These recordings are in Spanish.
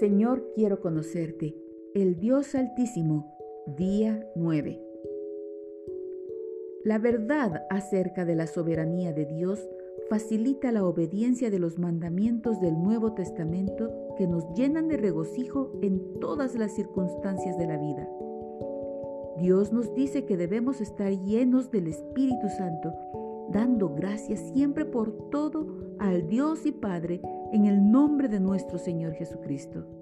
Señor, quiero conocerte, el Dios Altísimo, día 9. La verdad acerca de la soberanía de Dios facilita la obediencia de los mandamientos del Nuevo Testamento que nos llenan de regocijo en todas las circunstancias de la vida. Dios nos dice que debemos estar llenos del Espíritu Santo, dando gracias siempre por todo al Dios y Padre en el nombre de nuestro Señor Jesucristo.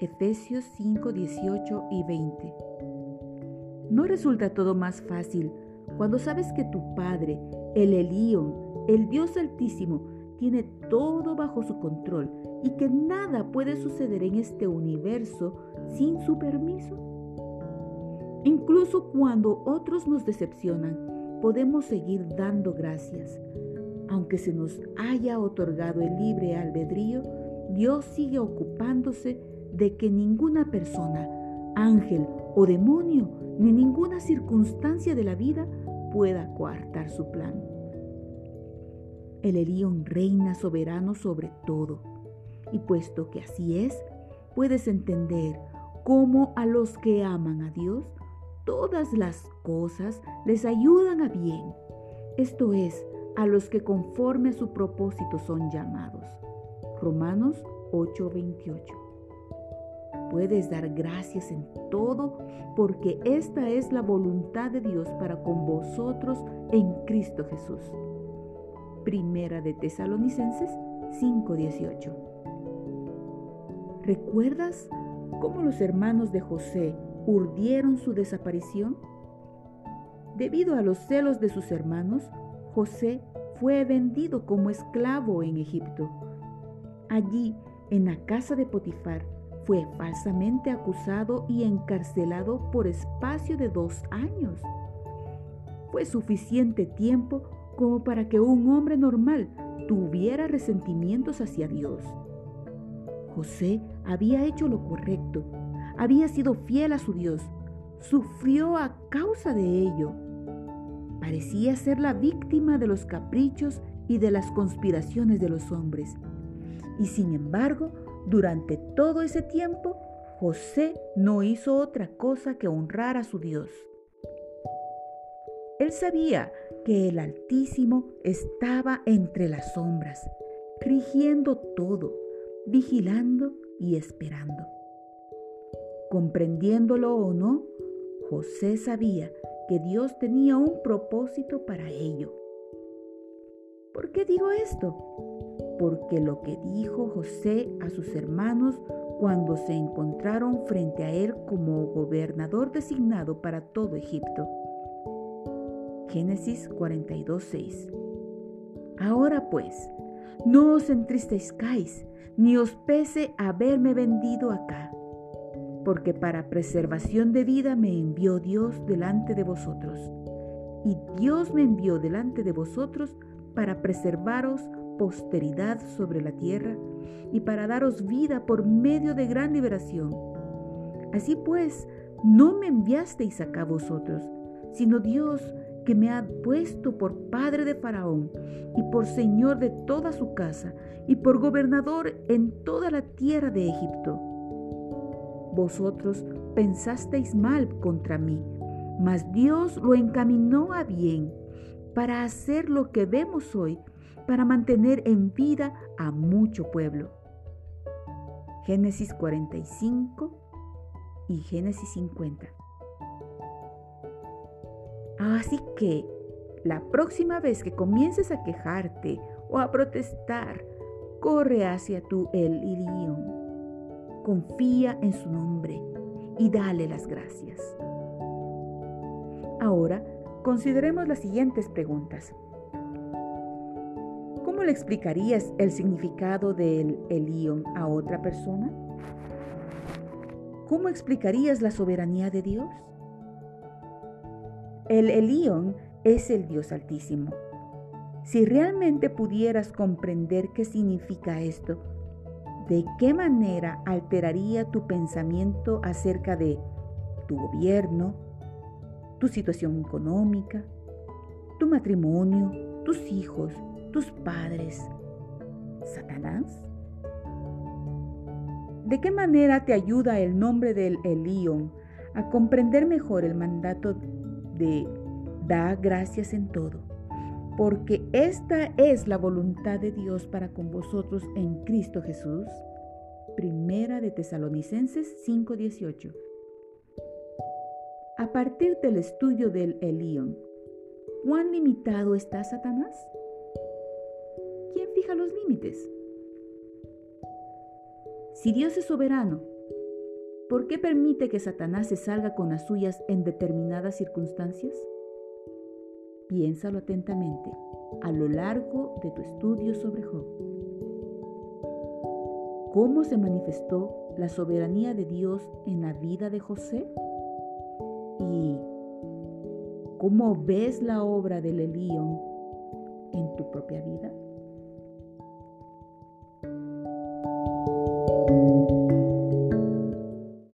Efesios 5, 18 y 20. ¿No resulta todo más fácil cuando sabes que tu Padre, el Elión, el Dios Altísimo, tiene todo bajo su control y que nada puede suceder en este universo sin su permiso? Incluso cuando otros nos decepcionan, podemos seguir dando gracias aunque se nos haya otorgado el libre albedrío, Dios sigue ocupándose de que ninguna persona, ángel o demonio, ni ninguna circunstancia de la vida pueda coartar su plan. El Elión reina soberano sobre todo, y puesto que así es, puedes entender cómo a los que aman a Dios, todas las cosas les ayudan a bien. Esto es, a los que conforme a su propósito son llamados. Romanos 8:28. Puedes dar gracias en todo porque esta es la voluntad de Dios para con vosotros en Cristo Jesús. Primera de Tesalonicenses 5:18. ¿Recuerdas cómo los hermanos de José urdieron su desaparición? Debido a los celos de sus hermanos, José fue vendido como esclavo en Egipto. Allí, en la casa de Potifar, fue falsamente acusado y encarcelado por espacio de dos años. Fue suficiente tiempo como para que un hombre normal tuviera resentimientos hacia Dios. José había hecho lo correcto, había sido fiel a su Dios, sufrió a causa de ello parecía ser la víctima de los caprichos y de las conspiraciones de los hombres. Y sin embargo, durante todo ese tiempo, José no hizo otra cosa que honrar a su Dios. Él sabía que el Altísimo estaba entre las sombras, rigiendo todo, vigilando y esperando. Comprendiéndolo o no, José sabía que Dios tenía un propósito para ello. ¿Por qué digo esto? Porque lo que dijo José a sus hermanos cuando se encontraron frente a él como gobernador designado para todo Egipto. Génesis 42:6. Ahora pues, no os entristezcáis, ni os pese haberme vendido acá porque para preservación de vida me envió Dios delante de vosotros. Y Dios me envió delante de vosotros para preservaros posteridad sobre la tierra y para daros vida por medio de gran liberación. Así pues, no me enviasteis acá vosotros, sino Dios que me ha puesto por padre de Faraón y por señor de toda su casa y por gobernador en toda la tierra de Egipto vosotros pensasteis mal contra mí, mas Dios lo encaminó a bien para hacer lo que vemos hoy, para mantener en vida a mucho pueblo. Génesis 45 y Génesis 50. Así que la próxima vez que comiences a quejarte o a protestar, corre hacia tu El Ilión confía en su nombre y dale las gracias. Ahora, consideremos las siguientes preguntas. ¿Cómo le explicarías el significado del Elión a otra persona? ¿Cómo explicarías la soberanía de Dios? El Elión es el Dios Altísimo. Si realmente pudieras comprender qué significa esto, ¿de qué manera alteraría tu pensamiento acerca de tu gobierno, tu situación económica, tu matrimonio, tus hijos, tus padres? ¿Satanás? ¿De qué manera te ayuda el nombre del Elión a comprender mejor el mandato de da gracias en todo? Porque esta es la voluntad de Dios para con vosotros en Cristo Jesús. Primera de Tesalonicenses 5:18. A partir del estudio del Elión, ¿cuán limitado está Satanás? ¿Quién fija los límites? Si Dios es soberano, ¿por qué permite que Satanás se salga con las suyas en determinadas circunstancias? Piénsalo atentamente a lo largo de tu estudio sobre Job. ¿Cómo se manifestó la soberanía de Dios en la vida de José? y cómo ves la obra del Elión en tu propia vida.